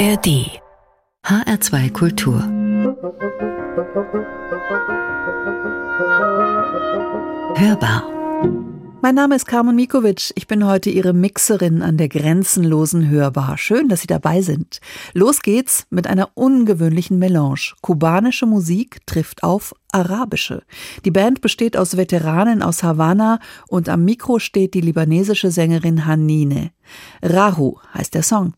ARD HR2 Kultur Hörbar mein Name ist Carmen Mikovic. Ich bin heute Ihre Mixerin an der grenzenlosen Hörbar. Schön, dass Sie dabei sind. Los geht's mit einer ungewöhnlichen Melange. Kubanische Musik trifft auf arabische. Die Band besteht aus Veteranen aus Havanna und am Mikro steht die libanesische Sängerin Hanine. Rahu heißt der Song.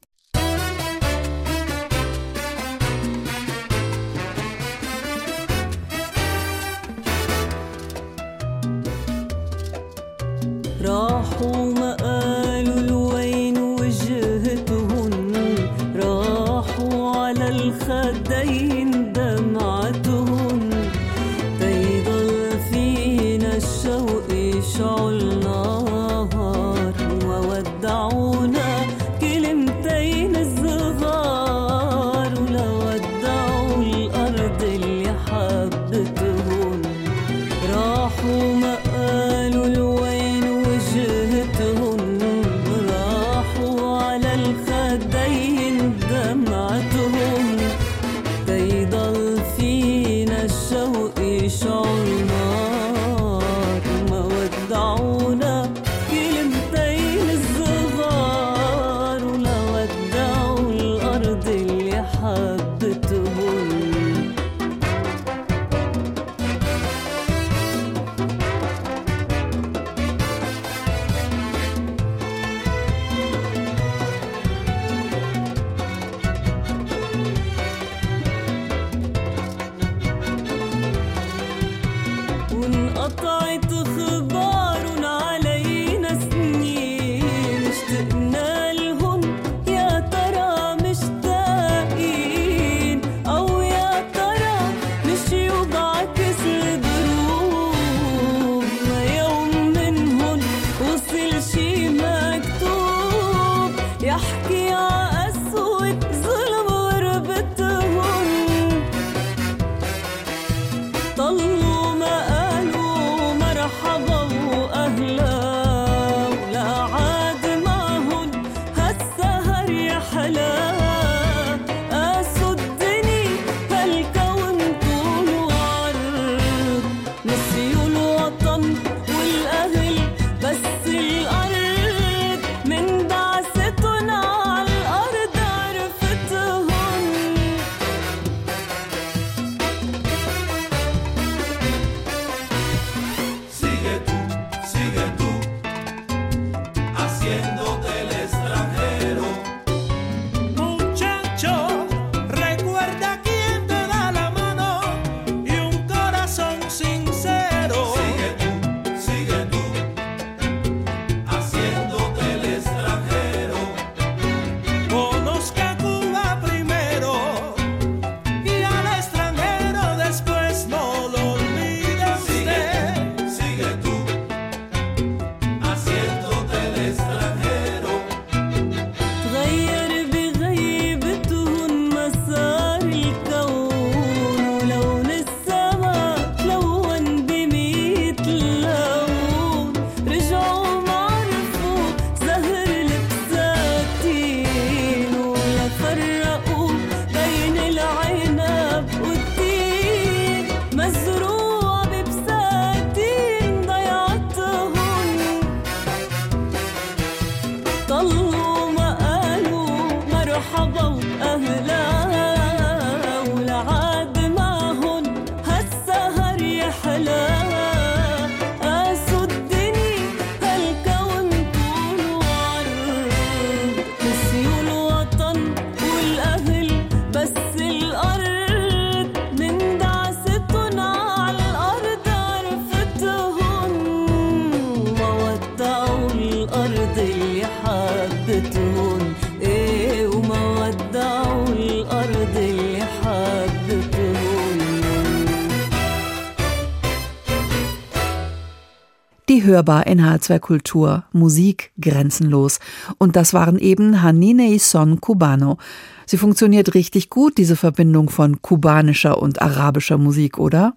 Hörbar in H2 Kultur, Musik grenzenlos. Und das waren eben Hanine y Son Cubano. Sie funktioniert richtig gut, diese Verbindung von kubanischer und arabischer Musik, oder?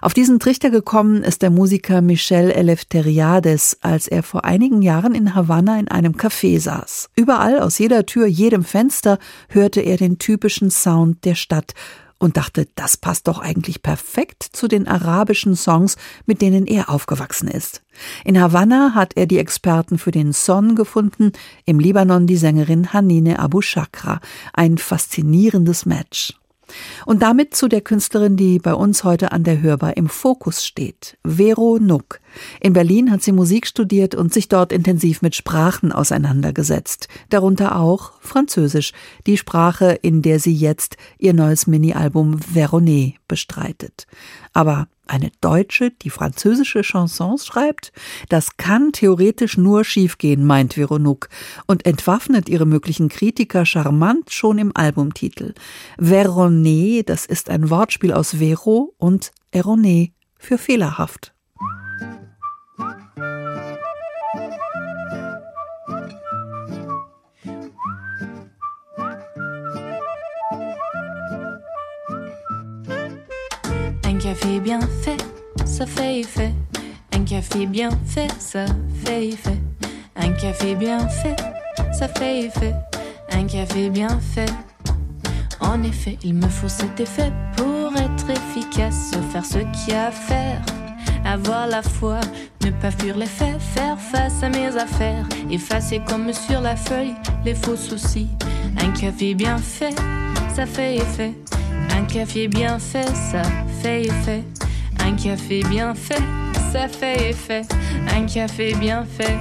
Auf diesen Trichter gekommen ist der Musiker Michel Eleftheriades, als er vor einigen Jahren in Havanna in einem Café saß. Überall, aus jeder Tür, jedem Fenster hörte er den typischen Sound der Stadt und dachte, das passt doch eigentlich perfekt zu den arabischen Songs, mit denen er aufgewachsen ist. In Havanna hat er die Experten für den Son gefunden, im Libanon die Sängerin Hanine Abu Shakra. Ein faszinierendes Match. Und damit zu der Künstlerin, die bei uns heute an der Hörbar im Fokus steht, Vero Nuck. In Berlin hat sie Musik studiert und sich dort intensiv mit Sprachen auseinandergesetzt, darunter auch Französisch, die Sprache, in der sie jetzt ihr neues Mini-Album Verone bestreitet. Aber eine Deutsche, die französische Chansons schreibt? Das kann theoretisch nur schiefgehen, meint Veronuc und entwaffnet ihre möglichen Kritiker charmant schon im Albumtitel. Verone, das ist ein Wortspiel aus Vero und Erroné für fehlerhaft. Café bien fait, ça fait effet. Un café bien fait, ça fait effet. Un café bien fait, ça fait effet. Un café bien fait. En effet, il me faut cet effet pour être efficace, faire ce qu'il y a à faire. Avoir la foi, ne pas fuir les faits, faire face à mes affaires, effacer comme sur la feuille les faux soucis. Un café bien fait, ça fait effet. Un café bien fait, ça fait effet. Un café bien fait, ça fait effet. Un café bien fait.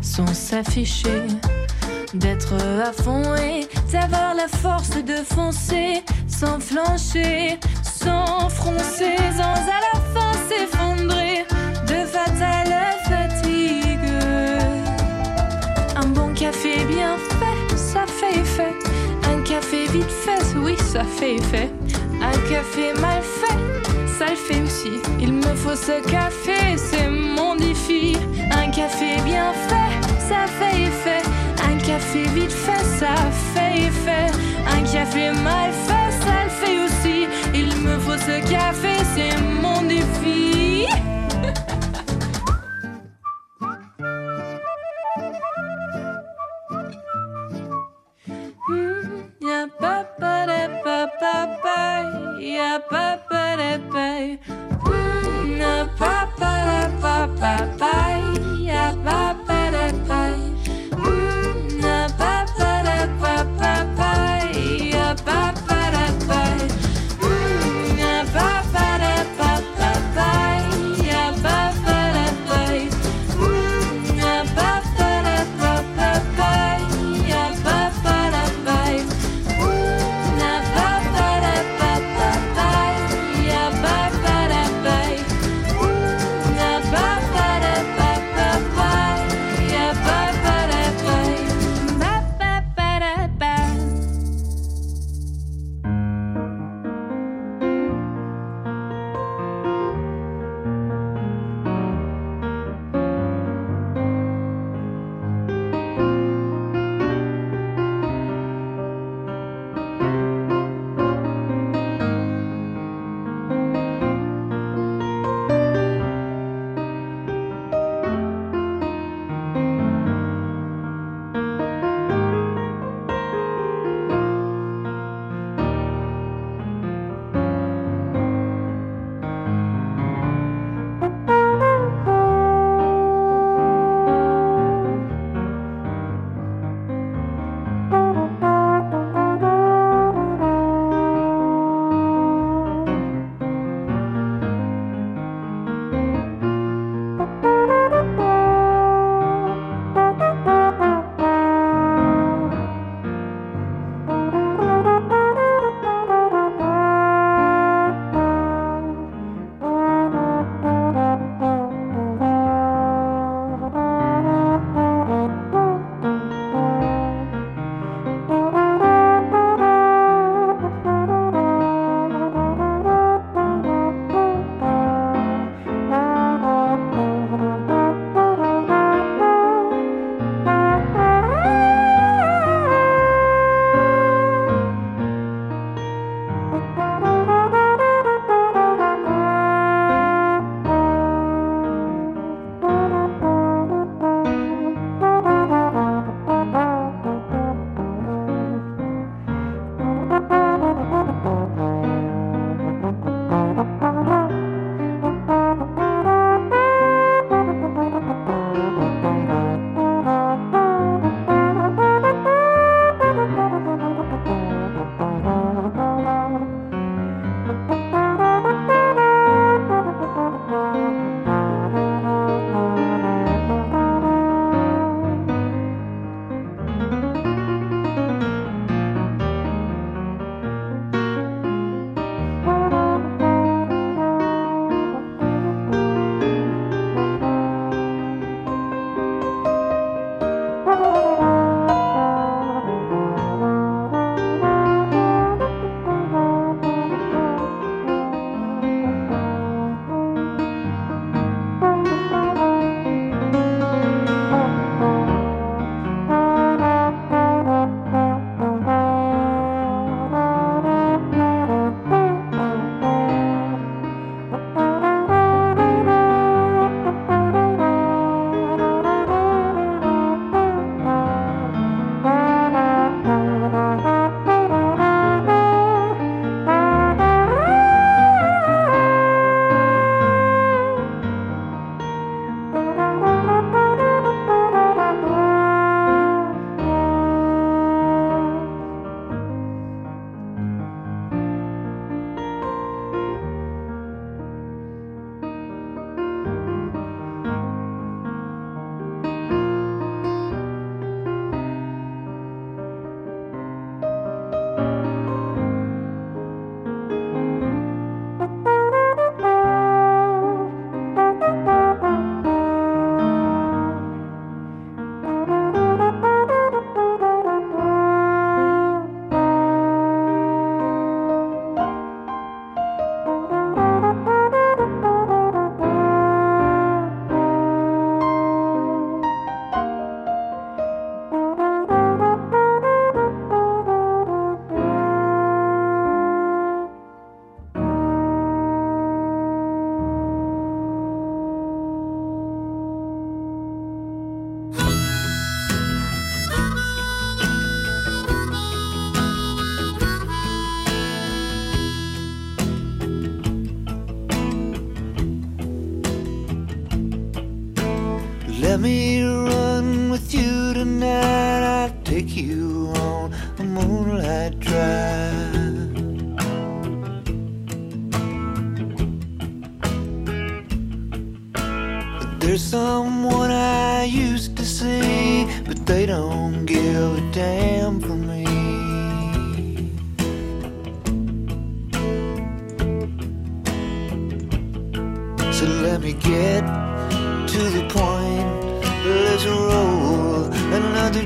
Sans s'afficher d'être à fond et d'avoir la force de foncer sans flancher, sans froncer, sans à la fin s'effondrer de fatale fatigue. Un bon café bien fait, ça fait effet. Un café vite fait, oui, ça fait effet. Un café mal fait, Il me faut ce café, c'est mon défi. Un café bien fait, ça fait effet. Un café vite fait, ça fait effet. Un café mal fait, ça le fait aussi. Il me faut ce café, c'est mon défi.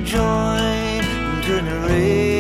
join and.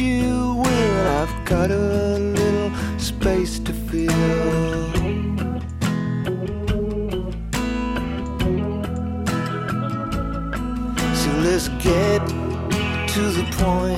you will. I've got a little space to fill. So let's get to the point.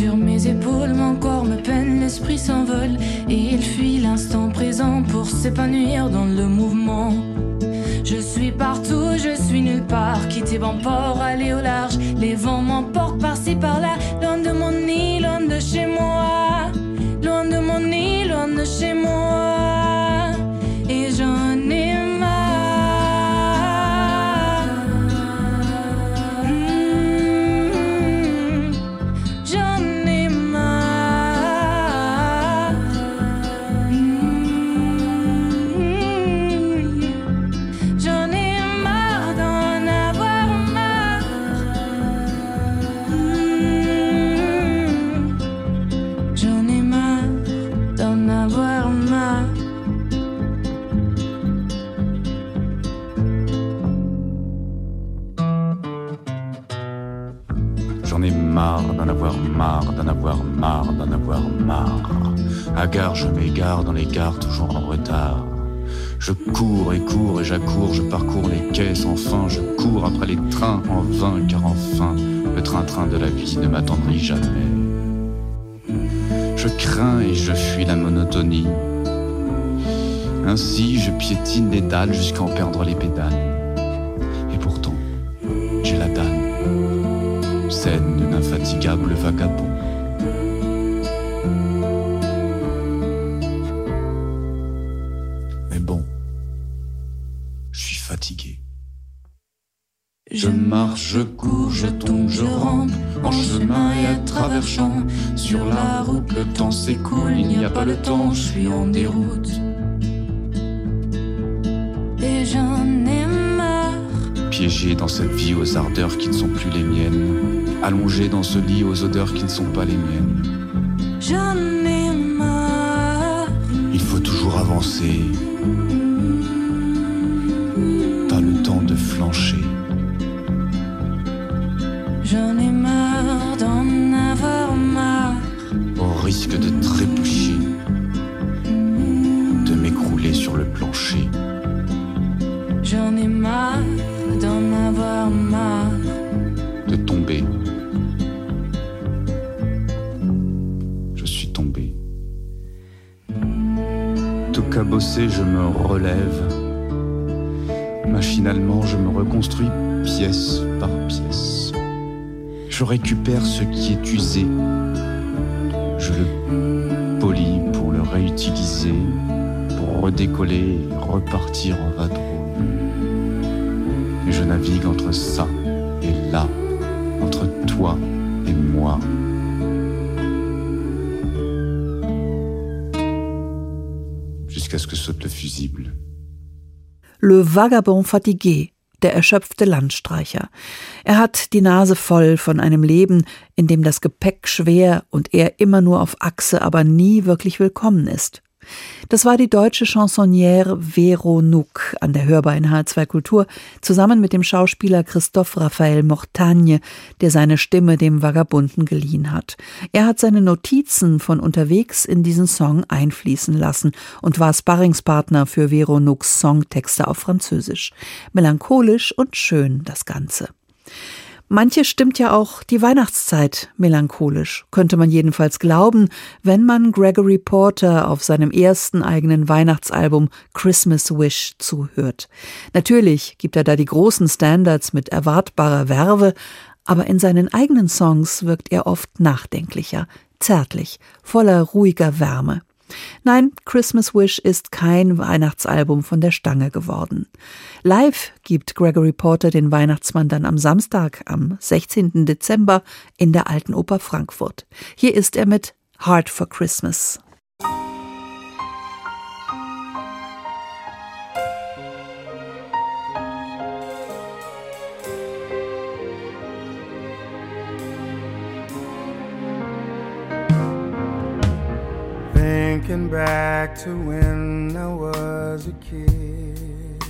Sur mes épaules, mon corps me peine, l'esprit s'envole et il fuit l'instant présent pour s'épanouir dans le mouvement. Je suis partout, je suis nulle part, quitter bon port, aller au large. Les vents m'emportent par-ci par-là, À gare, je m'égare dans les gares, toujours en retard. Je cours et cours et j'accours, je parcours les caisses, enfin je cours après les trains en vain, car enfin le train-train de la vie ne m'attendrit jamais. Je crains et je fuis la monotonie. Ainsi, je piétine les dalles jusqu'à en perdre les pédales. Et pourtant, j'ai la dalle scène d'infatigable vagabond. Sur la route, le temps s'écoule, il n'y a pas le temps, je suis en déroute. Et j'en ai marre. Piégé dans cette vie aux ardeurs qui ne sont plus les miennes, allongé dans ce lit aux odeurs qui ne sont pas les miennes. J'en ai marre. Il faut toujours avancer. Pas le temps de flancher. Reconstruis pièce par pièce. Je récupère ce qui est usé. Je le polis pour le réutiliser, pour redécoller et repartir en vadrouille. Et je navigue entre ça et là, entre toi et moi. Jusqu'à ce que saute le fusible. Le Vagabond fatigué, der erschöpfte Landstreicher. Er hat die Nase voll von einem Leben, in dem das Gepäck schwer und er immer nur auf Achse, aber nie wirklich willkommen ist. Das war die deutsche Chansonnière Vero Nuck an der Hörbar in H2 Kultur, zusammen mit dem Schauspieler Christophe Raphael Mortagne, der seine Stimme dem Vagabunden geliehen hat. Er hat seine Notizen von unterwegs in diesen Song einfließen lassen und war Sparringspartner für Vero Nucks Songtexte auf Französisch. Melancholisch und schön das Ganze. Manche stimmt ja auch die Weihnachtszeit melancholisch, könnte man jedenfalls glauben, wenn man Gregory Porter auf seinem ersten eigenen Weihnachtsalbum Christmas Wish zuhört. Natürlich gibt er da die großen Standards mit erwartbarer Werbe, aber in seinen eigenen Songs wirkt er oft nachdenklicher, zärtlich, voller ruhiger Wärme. Nein, Christmas Wish ist kein Weihnachtsalbum von der Stange geworden. Live gibt Gregory Porter den Weihnachtsmann dann am Samstag, am 16. Dezember in der Alten Oper Frankfurt. Hier ist er mit Heart for Christmas. Back to when I was a kid,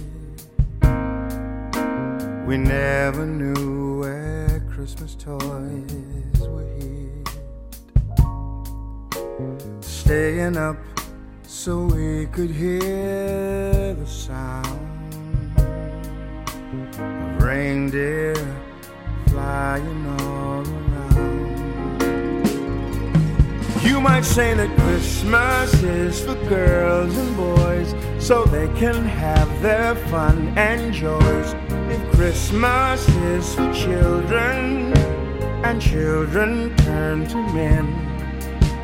we never knew where Christmas toys were hid. Staying up so we could hear the sound of reindeer flying all around. You might say that Christmas is for girls and boys so they can have their fun and joys. If Christmas is for children and children turn to men,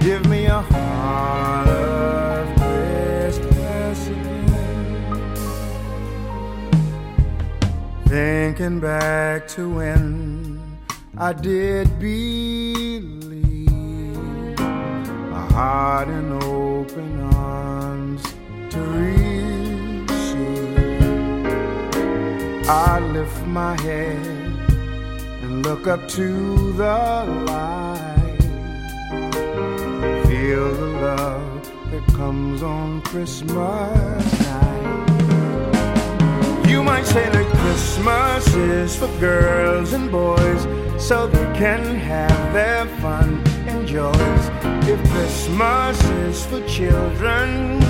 give me a heart of Christmas. Thinking back to when I did believe heart in open arms to receive. I lift my head and look up to the light. Feel the love that comes on Christmas night. You might say that Christmas is for girls and boys so they can have their fun joys. If Christmas is for children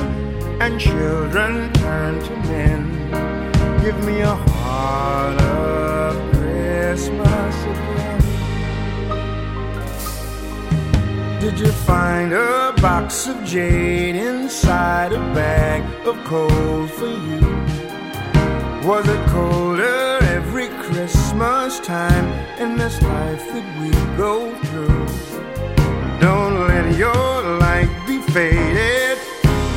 and children turn to men, give me a heart of Christmas again. Did you find a box of jade inside a bag of coal for you? Was it colder every Christmas time in this life that we go through? Your light be faded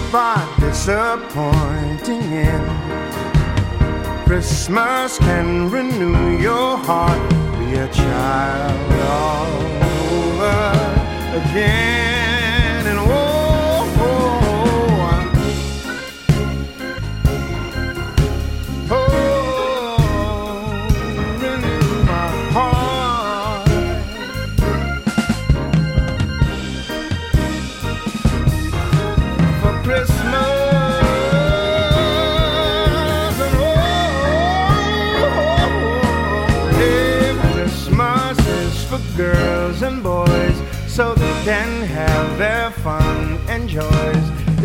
by disappointing end. Christmas can renew your heart, be a child all over again.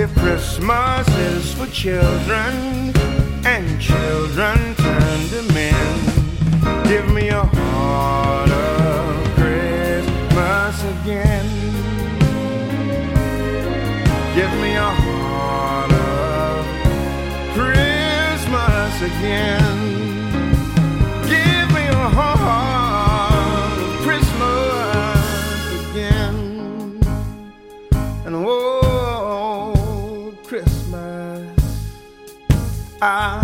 If Christmas is for children and children turn to men, give me a heart of Christmas again. Give me a heart of Christmas again. I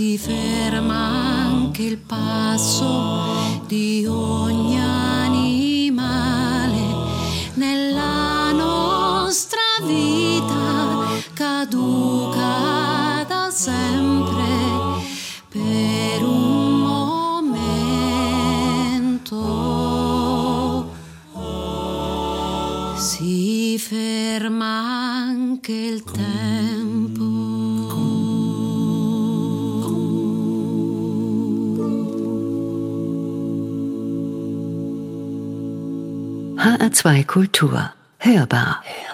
si ferma anche il passo di ogni Kultur hörbar. hörbar.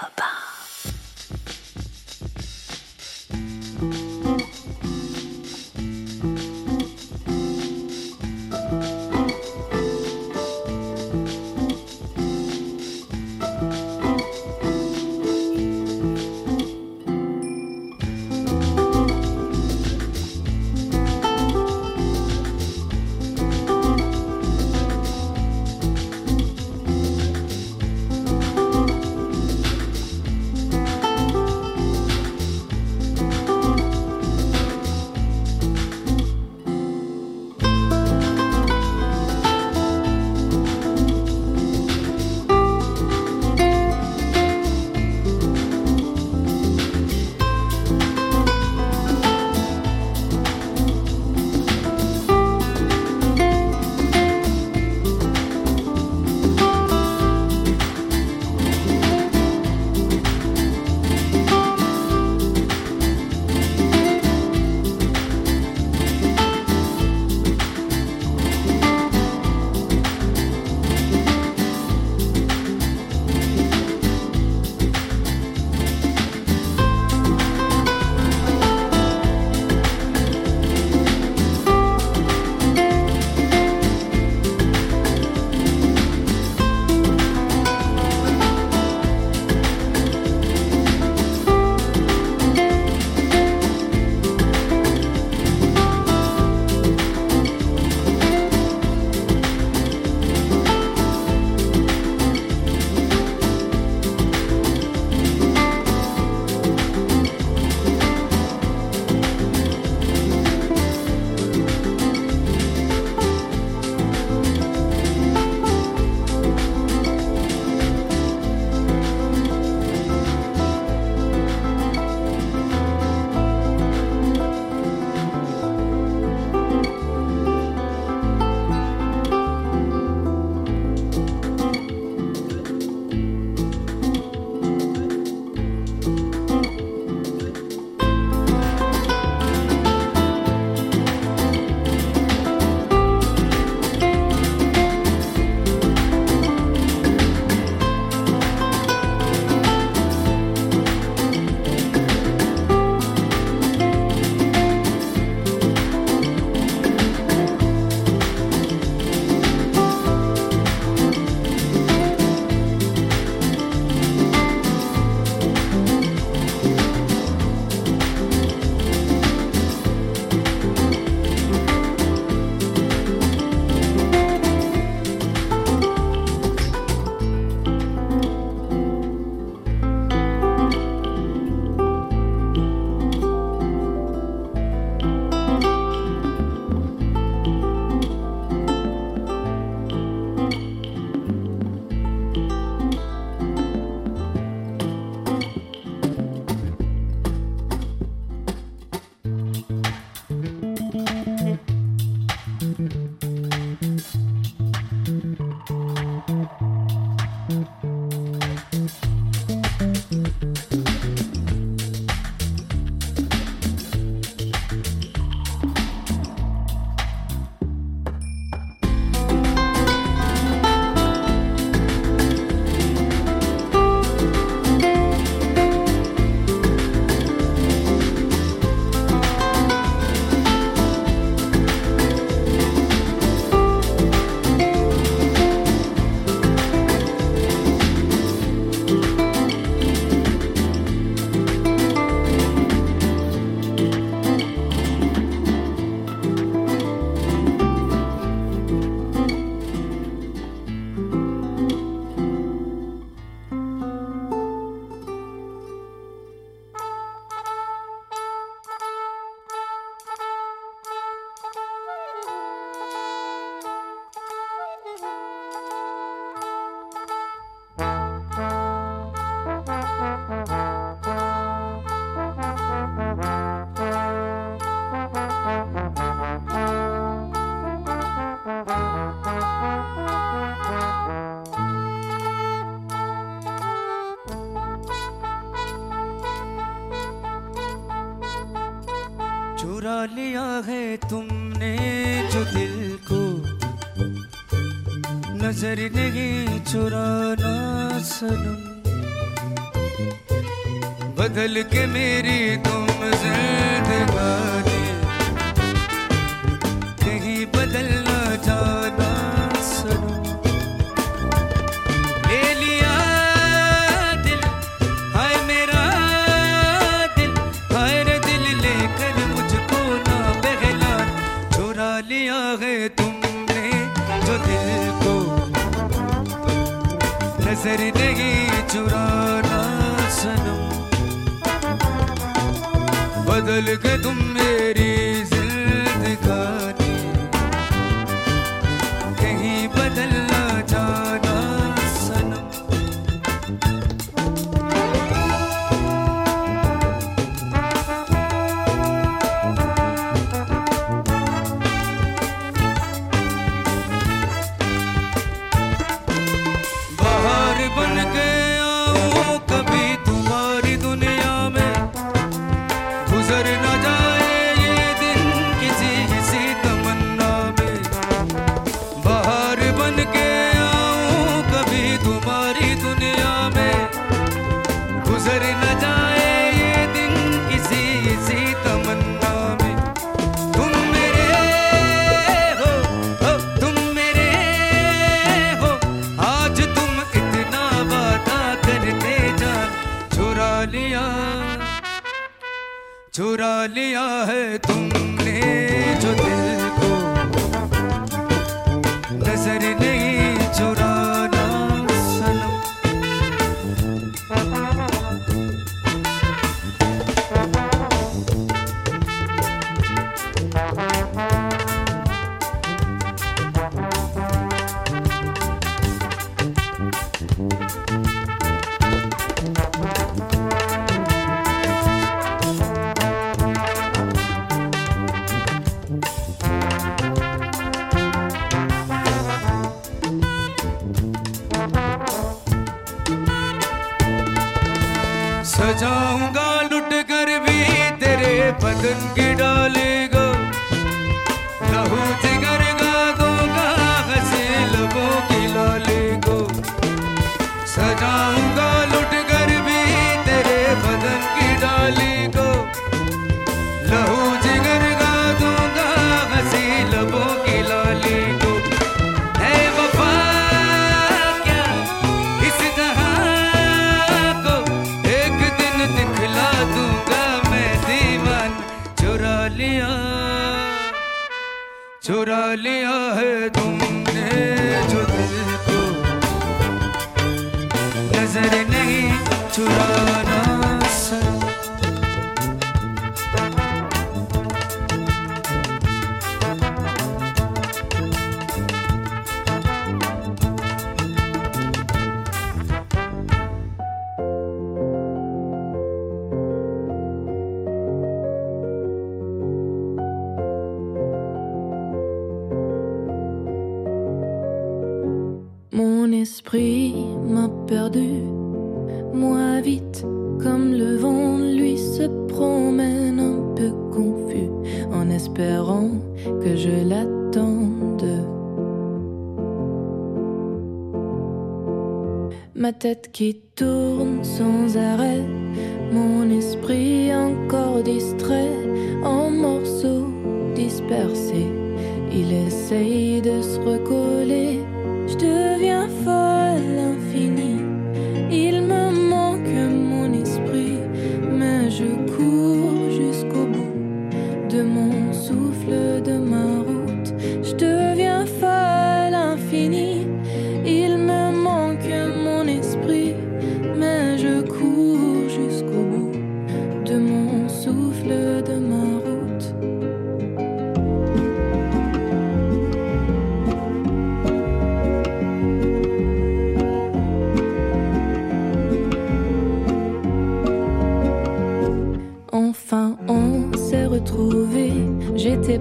vakit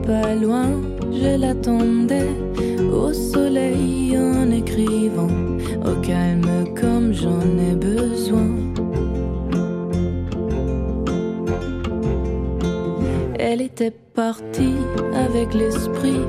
pas loin, je l'attendais au soleil en écrivant, au calme comme j'en ai besoin. Elle était partie avec l'esprit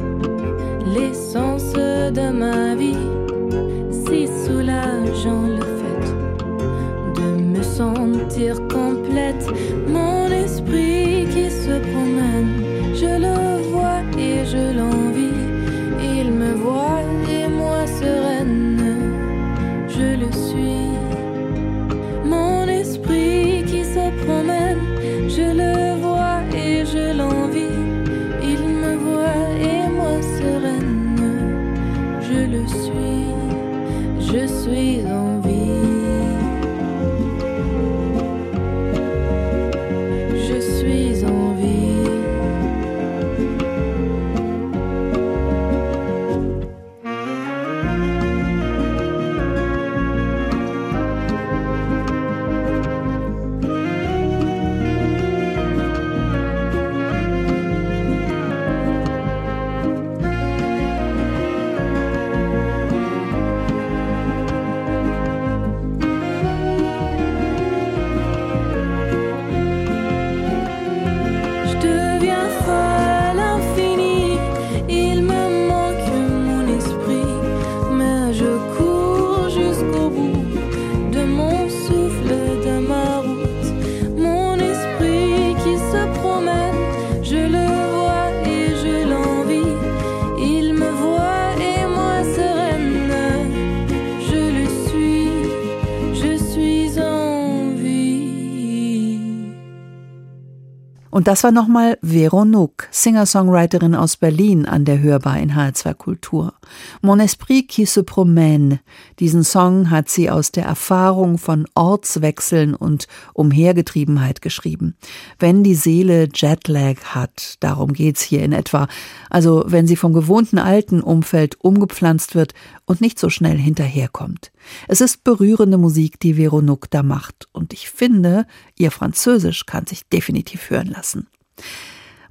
Und das war nochmal Vero Nook, Singer-Songwriterin aus Berlin an der Hörbar in HR2 Kultur. Mon esprit qui se promène. Diesen Song hat sie aus der Erfahrung von Ortswechseln und Umhergetriebenheit geschrieben. Wenn die Seele Jetlag hat, darum geht's hier in etwa. Also wenn sie vom gewohnten alten Umfeld umgepflanzt wird und nicht so schnell hinterherkommt. Es ist berührende Musik, die Vero Nook da macht. Und ich finde, ihr Französisch kann sich definitiv hören lassen.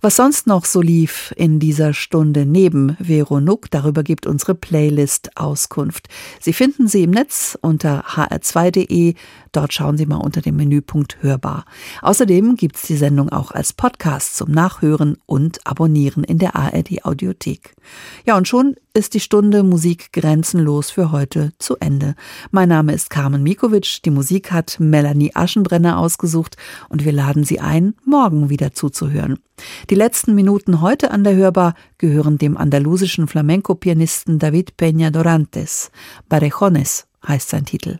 Was sonst noch so lief in dieser Stunde neben Vero Nook, darüber gibt unsere Playlist Auskunft. Sie finden sie im Netz unter hr2.de. Dort schauen Sie mal unter dem Menüpunkt Hörbar. Außerdem gibt's die Sendung auch als Podcast zum Nachhören und Abonnieren in der ARD Audiothek. Ja, und schon ist die Stunde Musik grenzenlos für heute zu Ende. Mein Name ist Carmen Mikovic. Die Musik hat Melanie Aschenbrenner ausgesucht und wir laden Sie ein, morgen wieder zuzuhören. Die letzten Minuten heute an der Hörbar gehören dem andalusischen Flamenco-Pianisten David Peña Dorantes. Barejones heißt sein Titel.